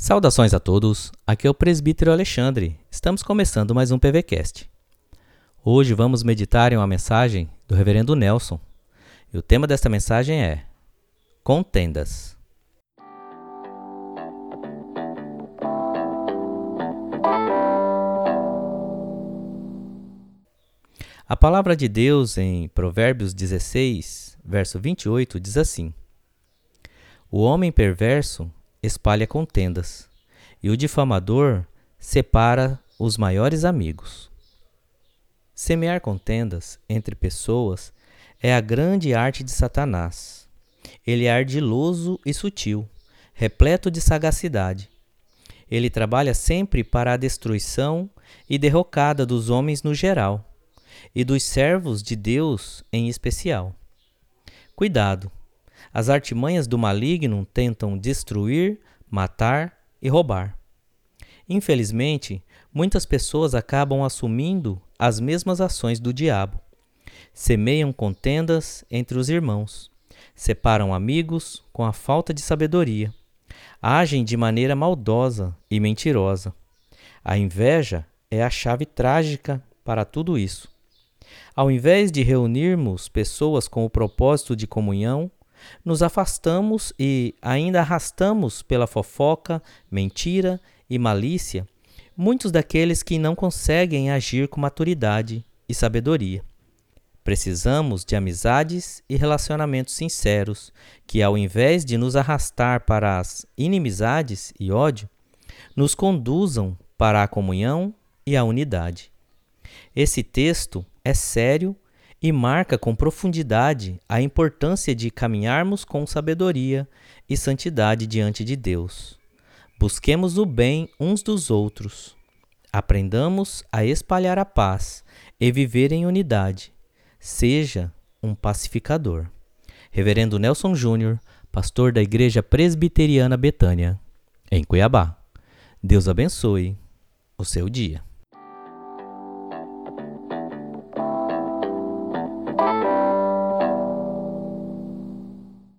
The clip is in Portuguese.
Saudações a todos, aqui é o presbítero Alexandre. Estamos começando mais um PVCast. Hoje vamos meditar em uma mensagem do reverendo Nelson. E o tema desta mensagem é Contendas. A palavra de Deus em Provérbios 16, verso 28 diz assim: O homem perverso espalha contendas, e o difamador separa os maiores amigos. Semear contendas entre pessoas é a grande arte de Satanás. Ele é ardiloso e sutil, repleto de sagacidade. Ele trabalha sempre para a destruição e derrocada dos homens no geral, e dos servos de Deus em especial. Cuidado! As artimanhas do maligno tentam destruir, matar e roubar. Infelizmente, muitas pessoas acabam assumindo as mesmas ações do diabo. Semeiam contendas entre os irmãos, separam amigos com a falta de sabedoria, agem de maneira maldosa e mentirosa. A inveja é a chave trágica para tudo isso. Ao invés de reunirmos pessoas com o propósito de comunhão, nos afastamos e ainda arrastamos pela fofoca, mentira e malícia muitos daqueles que não conseguem agir com maturidade e sabedoria. Precisamos de amizades e relacionamentos sinceros que, ao invés de nos arrastar para as inimizades e ódio, nos conduzam para a comunhão e a unidade. Esse texto é sério e marca com profundidade a importância de caminharmos com sabedoria e santidade diante de Deus. Busquemos o bem uns dos outros. Aprendamos a espalhar a paz e viver em unidade. Seja um pacificador. Reverendo Nelson Júnior, pastor da Igreja Presbiteriana Betânia, em Cuiabá. Deus abençoe o seu dia.